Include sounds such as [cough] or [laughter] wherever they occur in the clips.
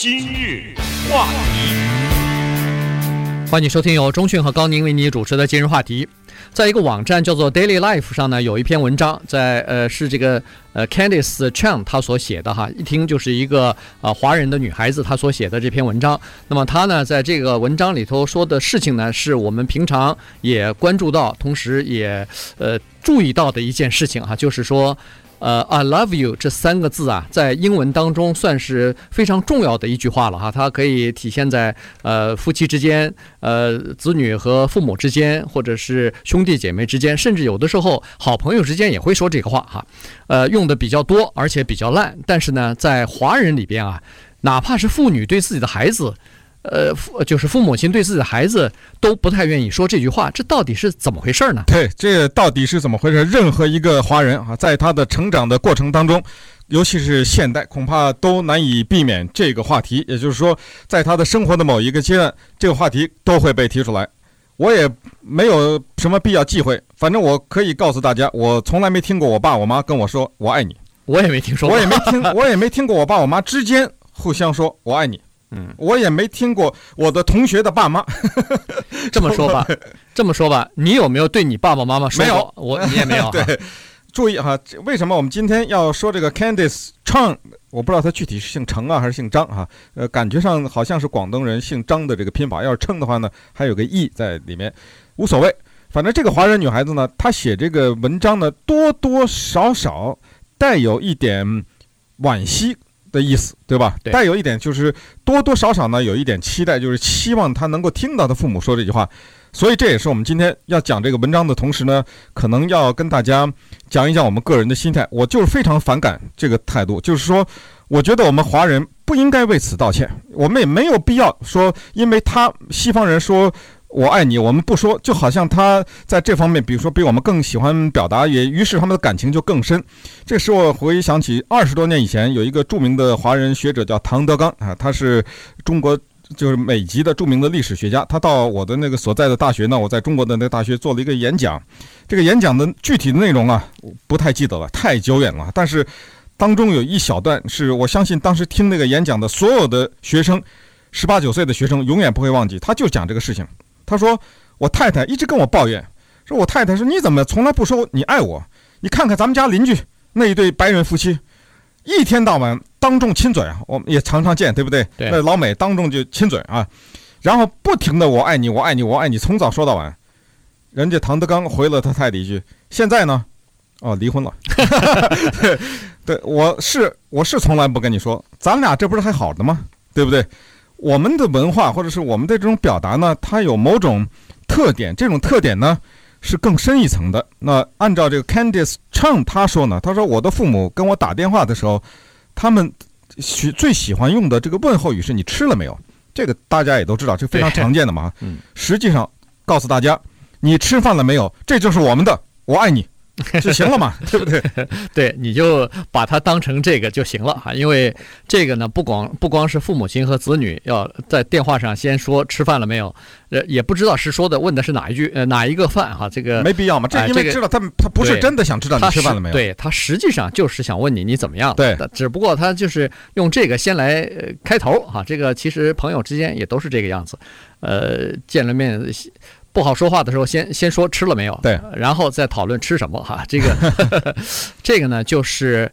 今日话题，欢迎收听由中讯和高宁为你主持的今日话题。在一个网站叫做 Daily Life 上呢，有一篇文章在，呃是这个呃 Candice Chang 她所写的哈，一听就是一个呃华人的女孩子她所写的这篇文章。那么她呢，在这个文章里头说的事情呢，是我们平常也关注到，同时也呃注意到的一件事情哈，就是说。呃，I love you 这三个字啊，在英文当中算是非常重要的一句话了哈。它可以体现在呃夫妻之间、呃子女和父母之间，或者是兄弟姐妹之间，甚至有的时候好朋友之间也会说这个话哈。呃，用的比较多，而且比较烂。但是呢，在华人里边啊，哪怕是妇女对自己的孩子。呃，父就是父母亲对自己的孩子都不太愿意说这句话，这到底是怎么回事呢？对，这到底是怎么回事？任何一个华人啊，在他的成长的过程当中，尤其是现代，恐怕都难以避免这个话题。也就是说，在他的生活的某一个阶段，这个话题都会被提出来。我也没有什么必要忌讳，反正我可以告诉大家，我从来没听过我爸我妈跟我说“我爱你”，我也没听说，我也没听，我也没听过我爸我妈之间互相说“我爱你”。嗯，我也没听过我的同学的爸妈 [laughs] 这么说吧，[laughs] 这么说吧，你有没有对你爸爸妈妈说过？没有，我你也没有。[laughs] 对，注意哈，为什么我们今天要说这个 Candice Chang？我不知道他具体是姓程啊还是姓张哈？呃，感觉上好像是广东人姓张的这个拼法。要是称的话呢，还有个义在里面，无所谓。反正这个华人女孩子呢，她写这个文章呢，多多少少带有一点惋惜。的意思，对吧？带有一点就是多多少少呢，有一点期待，就是希望他能够听到他父母说这句话。所以这也是我们今天要讲这个文章的同时呢，可能要跟大家讲一讲我们个人的心态。我就是非常反感这个态度，就是说，我觉得我们华人不应该为此道歉，我们也没有必要说，因为他西方人说。我爱你，我们不说，就好像他在这方面，比如说比我们更喜欢表达，也于是他们的感情就更深。这使我回想起二十多年以前，有一个著名的华人学者叫唐德刚啊，他是中国就是美籍的著名的历史学家。他到我的那个所在的大学呢，我在中国的那个大学做了一个演讲。这个演讲的具体的内容啊，不太记得了，太久远了。但是当中有一小段是我相信当时听那个演讲的所有的学生，十八九岁的学生永远不会忘记。他就讲这个事情。他说：“我太太一直跟我抱怨，说我太太说你怎么从来不说你爱我？你看看咱们家邻居那一对白人夫妻，一天到晚当众亲嘴啊，我们也常常见，对不对？对。那老美当众就亲嘴啊，然后不停的我爱你，我爱你，我爱你，从早说到晚。人家唐德刚回了他太太一句：现在呢？哦，离婚了。对，[laughs] 对，我是我是从来不跟你说，咱俩这不是还好的吗？对不对？”我们的文化或者是我们的这种表达呢，它有某种特点，这种特点呢是更深一层的。那按照这个 Candice Chang 他说呢，他说我的父母跟我打电话的时候，他们喜最喜欢用的这个问候语是“你吃了没有”，这个大家也都知道，这非常常见的嘛。嗯，实际上告诉大家，你吃饭了没有？这就是我们的“我爱你”。[laughs] 就行了嘛，[laughs] 对不对？对，你就把它当成这个就行了哈。因为这个呢，不光不光是父母亲和子女要在电话上先说吃饭了没有，呃，也不知道是说的问的是哪一句呃哪一个饭哈。这个没必要嘛，这因为知道他他不是真的想知道你吃饭了没有，对他实际上就是想问你你怎么样。对，只不过他就是用这个先来开头哈。这个其实朋友之间也都是这个样子，呃，见了面。不好说话的时候，先先说吃了没有，对，然后再讨论吃什么哈。这个 [laughs] 这个呢，就是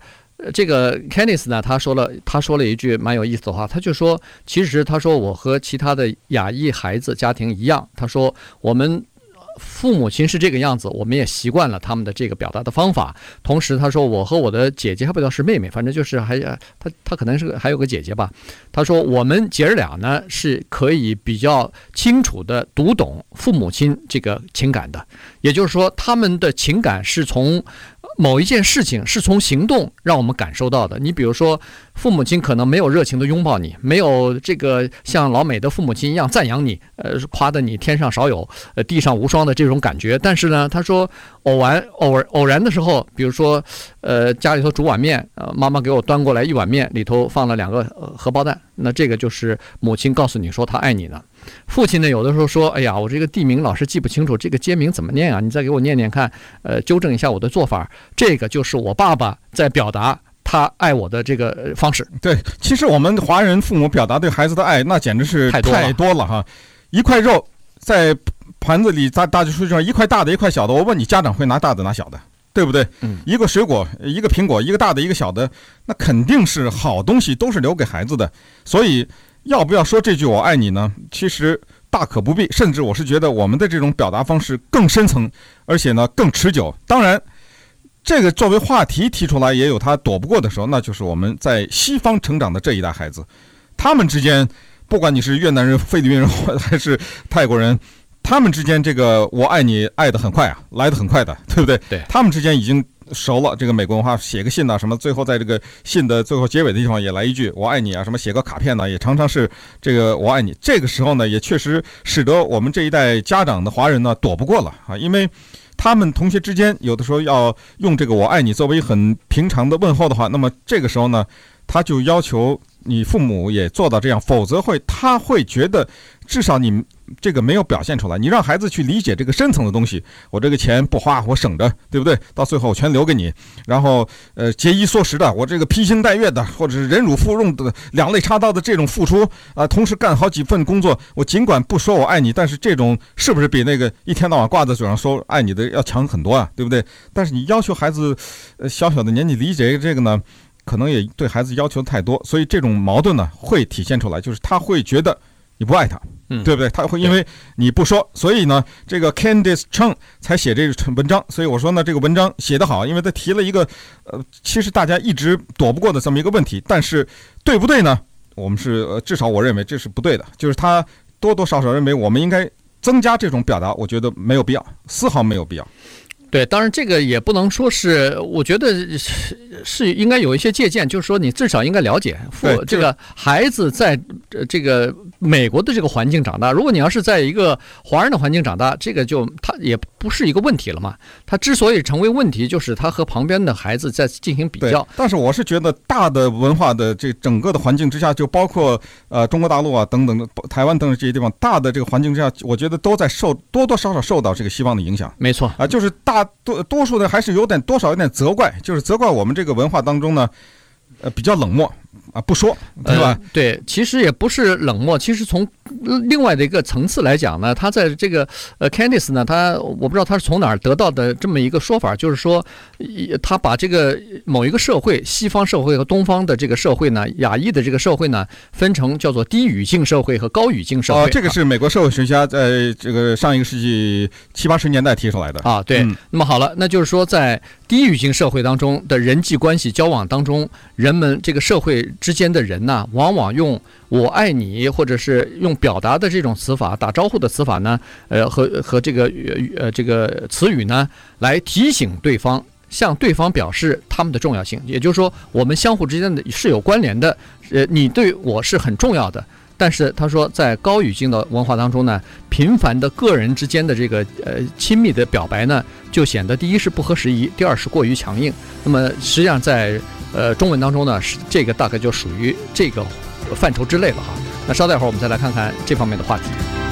这个 Kenneth 呢，他说了他说了一句蛮有意思的话，他就说，其实他说我和其他的亚裔孩子家庭一样，他说我们。父母亲是这个样子，我们也习惯了他们的这个表达的方法。同时，他说我和我的姐姐还不知道是妹妹，反正就是还他他可能是还有个姐姐吧。他说我们姐儿俩呢是可以比较清楚的读懂父母亲这个情感的，也就是说他们的情感是从。某一件事情是从行动让我们感受到的。你比如说，父母亲可能没有热情的拥抱你，没有这个像老美的父母亲一样赞扬你，呃，夸得你天上少有，呃，地上无双的这种感觉。但是呢，他说偶然偶尔 [laughs] 偶然的时候，比如说，呃，家里头煮碗面，呃，妈妈给我端过来一碗面，里头放了两个荷包蛋，那这个就是母亲告诉你说她爱你的。父亲呢，有的时候说：“哎呀，我这个地名老是记不清楚，这个街名怎么念啊？你再给我念念看，呃，纠正一下我的做法。”这个就是我爸爸在表达他爱我的这个方式。对，其实我们华人父母表达对孩子的爱，那简直是太多了哈。一块肉在盘子里，大大家说一块大的，一块小的。我问你，家长会拿大的拿小的，对不对？嗯。一个水果，一个苹果，一个大的，一个小的，那肯定是好东西，都是留给孩子的。所以，要不要说这句“我爱你”呢？其实大可不必。甚至我是觉得，我们的这种表达方式更深层，而且呢更持久。当然。这个作为话题提出来，也有他躲不过的时候，那就是我们在西方成长的这一代孩子，他们之间，不管你是越南人、菲律宾人，还是泰国人，他们之间这个“我爱你”爱得很快啊，来得很快的，对不对？对，他们之间已经熟了。这个美国文化，写个信呐、什么，最后在这个信的最后结尾的地方也来一句“我爱你”啊，什么写个卡片呢，也常常是这个“我爱你”。这个时候呢，也确实使得我们这一代家长的华人呢躲不过了啊，因为。他们同学之间有的时候要用这个“我爱你”作为很平常的问候的话，那么这个时候呢，他就要求你父母也做到这样，否则会他会觉得至少你。这个没有表现出来，你让孩子去理解这个深层的东西。我这个钱不花，我省着，对不对？到最后我全留给你。然后，呃，节衣缩食的，我这个披星戴月的，或者是忍辱负重的，两肋插刀的这种付出啊，同时干好几份工作。我尽管不说我爱你，但是这种是不是比那个一天到晚挂在嘴上说爱你的要强很多啊？对不对？但是你要求孩子，呃，小小的年纪理解这个呢，可能也对孩子要求太多，所以这种矛盾呢会体现出来，就是他会觉得你不爱他。嗯，对不对？他会因为你不说，所以呢，这个 Candice Cheng 才写这个文章。所以我说呢，这个文章写得好，因为他提了一个，呃，其实大家一直躲不过的这么一个问题。但是对不对呢？我们是，呃，至少我认为这是不对的。就是他多多少少认为我们应该增加这种表达，我觉得没有必要，丝毫没有必要。对，当然这个也不能说是，我觉得是是应该有一些借鉴，就是说你至少应该了解父这个孩子在这个美国的这个环境长大。如果你要是在一个华人的环境长大，这个就他也不是一个问题了嘛。他之所以成为问题，就是他和旁边的孩子在进行比较。但是我是觉得大的文化的这整个的环境之下，就包括呃中国大陆啊等等的台湾等等这些地方，大的这个环境之下，我觉得都在受多多少少受到这个西方的影响。没错啊，就是大。多多数的还是有点多少有点责怪，就是责怪我们这个文化当中呢，呃，比较冷漠。啊，不说，对吧？呃，对，其实也不是冷漠。其实从另外的一个层次来讲呢，他在这个呃，Candice 呢，他我不知道他是从哪儿得到的这么一个说法，就是说，他把这个某一个社会，西方社会和东方的这个社会呢，亚裔的这个社会呢，分成叫做低语境社会和高语境社会。哦，这个是美国社会学家在这个上一个世纪七八十年代提出来的啊。对，嗯，那么好了，那就是说在低语境社会当中的人际关系交往当中，人们这个社会。之间的人呢，往往用“我爱你”或者是用表达的这种词法、打招呼的词法呢，呃，和和这个呃这个词语呢，来提醒对方，向对方表示他们的重要性。也就是说，我们相互之间的是有关联的。呃，你对我是很重要的。但是他说，在高语境的文化当中呢，频繁的个人之间的这个呃亲密的表白呢，就显得第一是不合时宜，第二是过于强硬。那么实际上在呃，中文当中呢，是这个大概就属于这个范畴之类了哈。那稍待会儿，我们再来看看这方面的话题。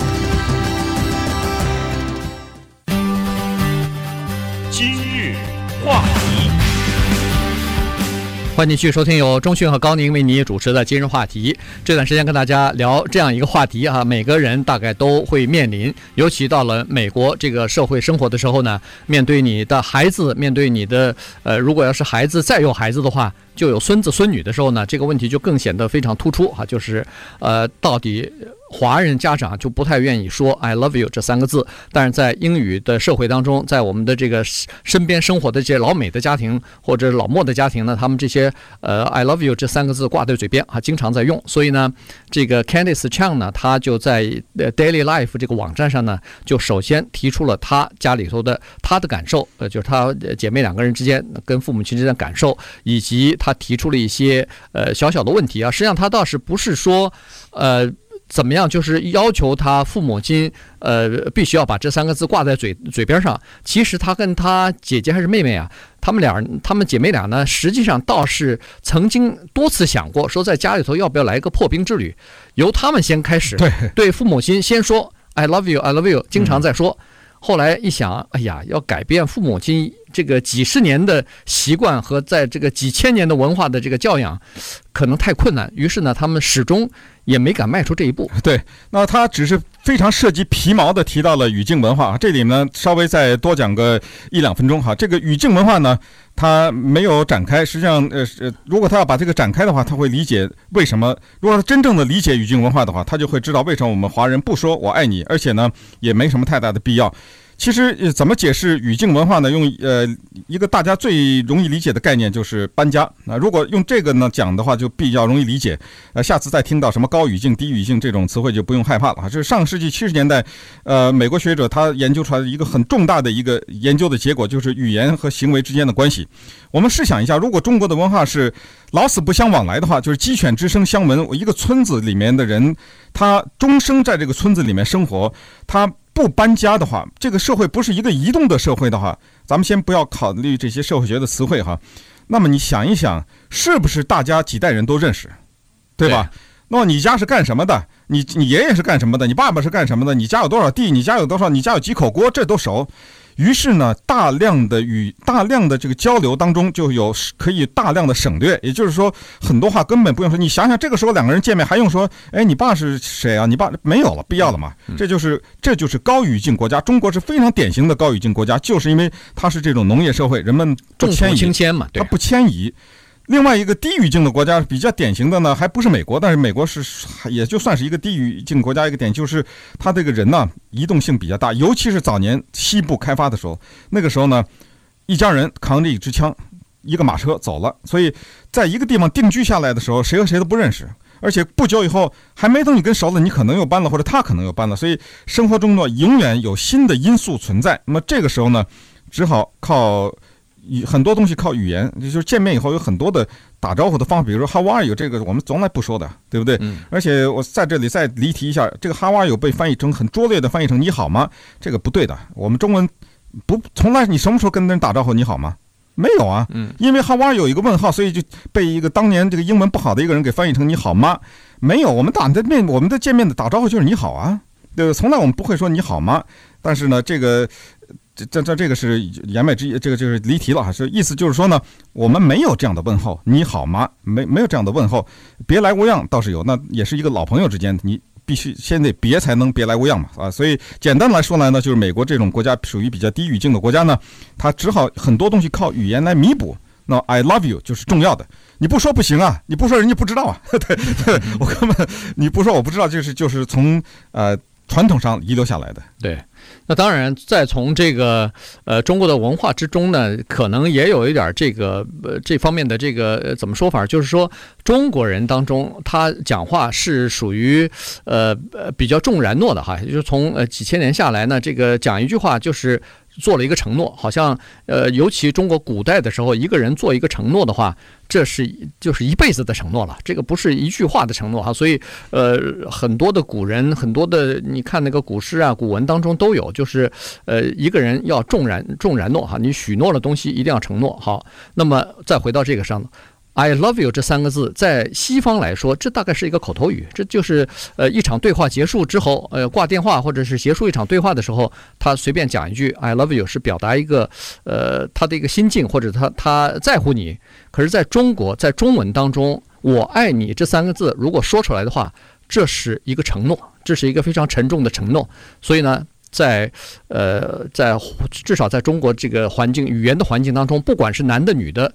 欢迎继续收听由钟讯和高宁为你主持的今日话题。这段时间跟大家聊这样一个话题啊，每个人大概都会面临，尤其到了美国这个社会生活的时候呢，面对你的孩子，面对你的呃，如果要是孩子再有孩子的话。就有孙子孙女的时候呢，这个问题就更显得非常突出哈，就是，呃，到底华人家长就不太愿意说 “I love you” 这三个字，但是在英语的社会当中，在我们的这个身边生活的这些老美的家庭或者老墨的家庭呢，他们这些呃 “I love you” 这三个字挂在嘴边啊，经常在用，所以呢，这个 Candice Chang 呢，他就在 Daily Life 这个网站上呢，就首先提出了他家里头的他的感受，呃，就是他姐妹两个人之间跟父母亲之间的感受，以及。他提出了一些呃小小的问题啊，实际上他倒是不是说呃怎么样，就是要求他父母亲呃必须要把这三个字挂在嘴嘴边上。其实他跟他姐姐还是妹妹啊，他们俩他们姐妹俩呢，实际上倒是曾经多次想过，说在家里头要不要来一个破冰之旅，由他们先开始，对对父母亲先说 I love you I love you，经常在说。后来一想，哎呀，要改变父母亲。这个几十年的习惯和在这个几千年的文化的这个教养，可能太困难。于是呢，他们始终也没敢迈出这一步。对，那他只是非常涉及皮毛的提到了语境文化。这里呢，稍微再多讲个一两分钟哈。这个语境文化呢，他没有展开。实际上，呃，如果他要把这个展开的话，他会理解为什么。如果他真正的理解语境文化的话，他就会知道为什么我们华人不说我爱你，而且呢，也没什么太大的必要。其实，怎么解释语境文化呢？用呃一个大家最容易理解的概念就是搬家。那如果用这个呢讲的话，就比较容易理解。呃，下次再听到什么高语境、低语境这种词汇，就不用害怕了哈。这是上世纪七十年代，呃，美国学者他研究出来的一个很重大的一个研究的结果，就是语言和行为之间的关系。我们试想一下，如果中国的文化是老死不相往来的话，就是鸡犬之声相闻。我一个村子里面的人，他终生在这个村子里面生活，他。不搬家的话，这个社会不是一个移动的社会的话，咱们先不要考虑这些社会学的词汇哈。那么你想一想，是不是大家几代人都认识，对吧？对。那么你家是干什么的？你你爷爷是干什么的？你爸爸是干什么的？你家有多少地？你家有多少？你家有几口锅？这都熟。于是呢，大量的与大量的这个交流当中，就有可以大量的省略。也就是说，很多话根本不用说。你想想，这个时候两个人见面还用说？哎，你爸是谁啊？你爸没有了，必要了嘛？这就是这就是高语境国家。中国是非常典型的高语境国家，就是因为它是这种农业社会，人们不迁移，重土轻迁嘛，对，它不迁移。另外一个低语境的国家比较典型的呢，还不是美国，但是美国是也就算是一个低语境国家。一个点就是他这个人呢，移动性比较大，尤其是早年西部开发的时候，那个时候呢，一家人扛着一支枪，一个马车走了，所以在一个地方定居下来的时候，谁和谁都不认识，而且不久以后还没等你跟熟了，你可能又搬了，或者他可能又搬了，所以生活中呢，永远有新的因素存在。那么这个时候呢，只好靠。很多东西靠语言，就是见面以后有很多的打招呼的方法，比如说 “How are you”，这个我们从来不说的，对不对？嗯。而且我在这里再离题一下，这个 “How are you” 被翻译成很拙劣的翻译成“你好吗”，这个不对的。我们中文不从来，你什么时候跟人打招呼“你好吗”？没有啊。嗯。因为 “How are you” 有一个问号，所以就被一个当年这个英文不好的一个人给翻译成“你好吗”？没有，我们打的面，我们的见面的打招呼就是“你好啊”，对？从来我们不会说“你好吗”。但是呢，这个。这这这这个是言外之意，这个就是离题了哈。是意思就是说呢，我们没有这样的问候，你好吗？没没有这样的问候，别来无恙倒是有，那也是一个老朋友之间，你必须先得别才能别来无恙嘛啊。所以简单来说来呢，就是美国这种国家属于比较低语境的国家呢，它只好很多东西靠语言来弥补。那 I love you 就是重要的，你不说不行啊，你不说人家不知道啊。[laughs] 对对，我根本你不说我不知道，就是就是从呃传统上遗留下来的。对。那当然，再从这个呃中国的文化之中呢，可能也有一点这个呃这方面的这个、呃、怎么说法，就是说中国人当中他讲话是属于呃呃比较重然诺的哈，就是从呃几千年下来呢，这个讲一句话就是。做了一个承诺，好像呃，尤其中国古代的时候，一个人做一个承诺的话，这是就是一辈子的承诺了。这个不是一句话的承诺哈，所以呃，很多的古人，很多的你看那个古诗啊、古文当中都有，就是呃，一个人要重然重然诺哈，你许诺的东西一定要承诺。好，那么再回到这个上。I love you 这三个字，在西方来说，这大概是一个口头语，这就是呃一场对话结束之后，呃挂电话或者是结束一场对话的时候，他随便讲一句 I love you 是表达一个呃他的一个心境或者他他在乎你。可是在中国，在中文当中，我爱你这三个字如果说出来的话，这是一个承诺，这是一个非常沉重的承诺。所以呢，在呃在至少在中国这个环境语言的环境当中，不管是男的女的。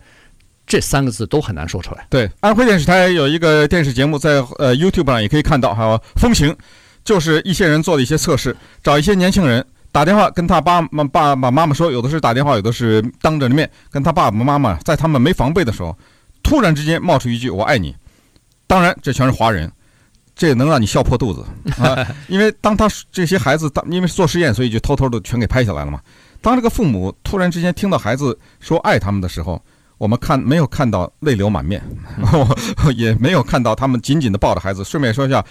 这三个字都很难说出来。对，安徽电视台有一个电视节目，在呃 YouTube 上也可以看到，还有风行，就是一些人做了一些测试，找一些年轻人打电话跟他爸妈爸爸妈妈说，有的是打电话，有的是当着面跟他爸爸妈妈，在他们没防备的时候，突然之间冒出一句“我爱你”，当然这全是华人，这也能让你笑破肚子啊！因为当他这些孩子当因为做实验，所以就偷偷的全给拍下来了嘛。当这个父母突然之间听到孩子说爱他们的时候。我们看没有看到泪流满面，[laughs] [laughs] 也没有看到他们紧紧的抱着孩子。顺便说一下，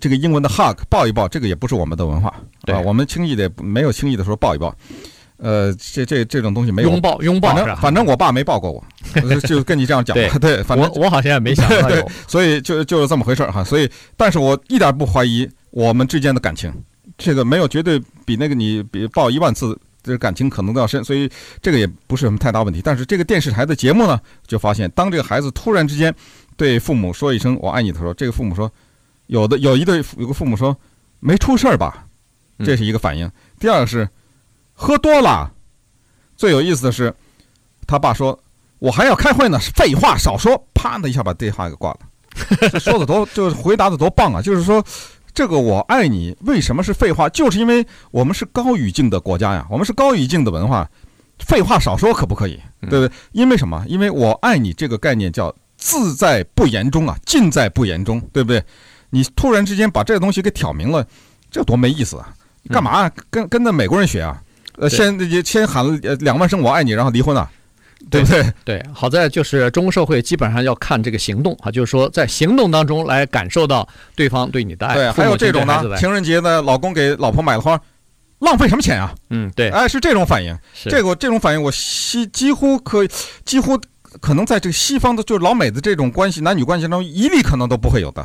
这个英文的 hug 抱一抱，这个也不是我们的文化，对吧？我们轻易的没有轻易的说抱一抱，呃，这这这种东西没有拥抱拥抱，反正反正我爸没抱过我，[laughs] 就跟你这样讲。对对，反正我我好像也没想到对，所以就就是这么回事哈。所以，但是我一点不怀疑我们之间的感情，这个没有绝对比那个你比抱一万次。这感情可能都要深，所以这个也不是什么太大问题。但是这个电视台的节目呢，就发现当这个孩子突然之间对父母说一声“我爱你”的时候，这个父母说，有的 [laughs] 有一对有个父母说没出事儿吧，这是一个反应。第二个是喝多了，最有意思的是他爸说。我还要开会呢，废话少说，啪的一下把电话给挂了。[laughs] 说的多，就是回答的多棒啊！就是说，这个我爱你为什么是废话？就是因为我们是高语境的国家呀，我们是高语境的文化，废话少说可不可以？对不对？因为什么？因为我爱你这个概念叫自在不言中啊，尽在不言中，对不对？你突然之间把这个东西给挑明了，这多没意思啊！干嘛跟跟那美国人学啊？呃，先先喊了两万声我爱你，然后离婚啊？对不对？对，好在就是中国社会基本上要看这个行动啊，就是说在行动当中来感受到对方对你的爱。对，还有这种呢，情人节呢，老公给老婆买了花，浪费什么钱啊？嗯，对，哎，是这种反应。这个这种反应，我西几乎可以，几乎可能在这个西方的，就是老美的这种关系，男女关系当中，一例可能都不会有的。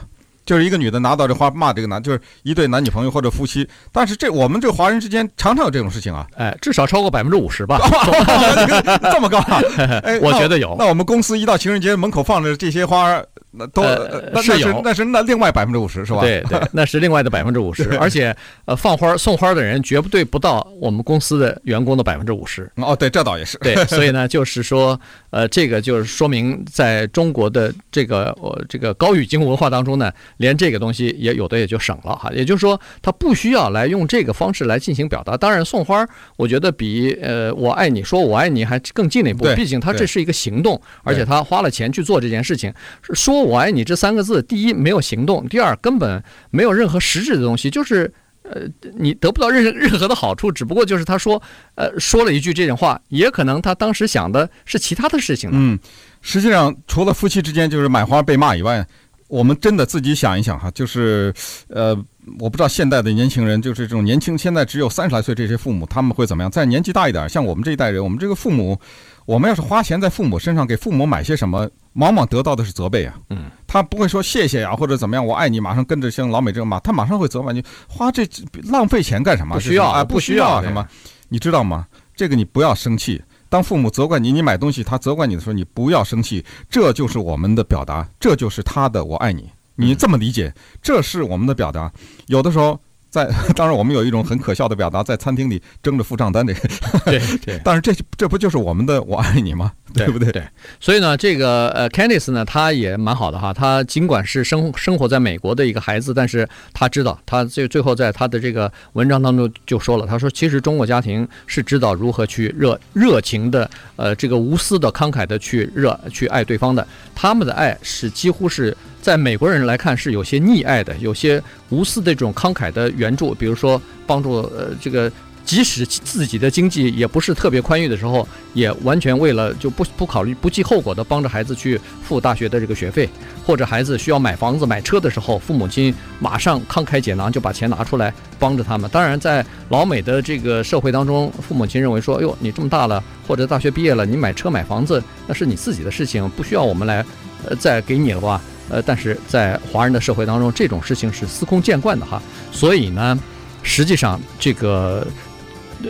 就是一个女的拿到这花骂这个男，就是一对男女朋友或者夫妻。但是这我们这华人之间常常有这种事情啊，[laughs] 哎，至少超过百分之五十吧，[laughs] 这么高啊？[laughs] 哎，我觉得有。那我们公司一到情人节门口放着这些花。那都那是有，那是那另外百分之五十是吧？对对，[laughs] 那是另外的百分之五十，[laughs] 而且呃，放花送花的人绝对不到我们公司的员工的百分之五十。哦，对，这倒也是。对，[laughs] 所以呢，就是说，呃，这个就是说明，在中国的这个呃这个高语境文化当中呢，连这个东西也有的也就省了哈。也就是说，他不需要来用这个方式来进行表达。当然，送花，我觉得比呃我爱你说我爱你还更进了一步。毕竟他这是一个行动，而且他花了钱去做这件事情，说。我爱你这三个字，第一没有行动，第二根本没有任何实质的东西，就是呃，你得不到任 [laughs] 任何的好处，只不过就是他说呃说了一句这种话，也可能他当时想的是其他的事情。嗯，实际上除了夫妻之间就是买花被骂以外，我们真的自己想一想哈，就是呃，我不知道现代的年轻人，就是这种年轻现在只有三十来岁这些父母他们会怎么样？再年纪大一点，像我们这一代人，我们这个父母。我们要是花钱在父母身上，给父母买些什么，往往得到的是责备啊。嗯，他不会说谢谢呀，或者怎么样，我爱你，马上跟着像老美这样骂，他马上会责骂你，花这浪费钱干什么？不需要啊，不需要什么？你知道吗？这个你不要生气。当父母责怪你，你买东西他责怪你的时候，你不要生气，这就是我们的表达，这就是他的我爱你。你这么理解，这是我们的表达。有的时候。在 [laughs] 当然，我们有一种很可笑的表达，在餐厅里争着付账单这个，对对。[laughs] 但是这这不就是我们的“我爱你”吗？对不对？对。所以呢，这个呃，Candice 呢，他也蛮好的哈。他尽管是生生活在美国的一个孩子，但是他知道，他最最后在他的这个文章当中就说了，他说其实中国家庭是知道如何去热热情的呃这个无私的慷慨的去热去爱对方的，他们的爱是几乎是。在美国人来看是有些溺爱的，有些无私的这种慷慨的援助，比如说帮助呃这个，即使自己的经济也不是特别宽裕的时候，也完全为了就不不考虑不计后果的帮着孩子去付大学的这个学费，或者孩子需要买房子买车的时候，父母亲马上慷慨解囊就把钱拿出来帮着他们。当然，在老美的这个社会当中，父母亲认为说，哎呦，你这么大了，或者大学毕业了，你买车买房子那是你自己的事情，不需要我们来呃再给你了吧。呃，但是在华人的社会当中，这种事情是司空见惯的哈。所以呢，实际上这个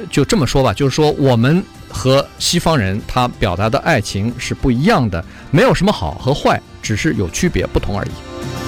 就这么说吧，就是说我们和西方人他表达的爱情是不一样的，没有什么好和坏，只是有区别不同而已。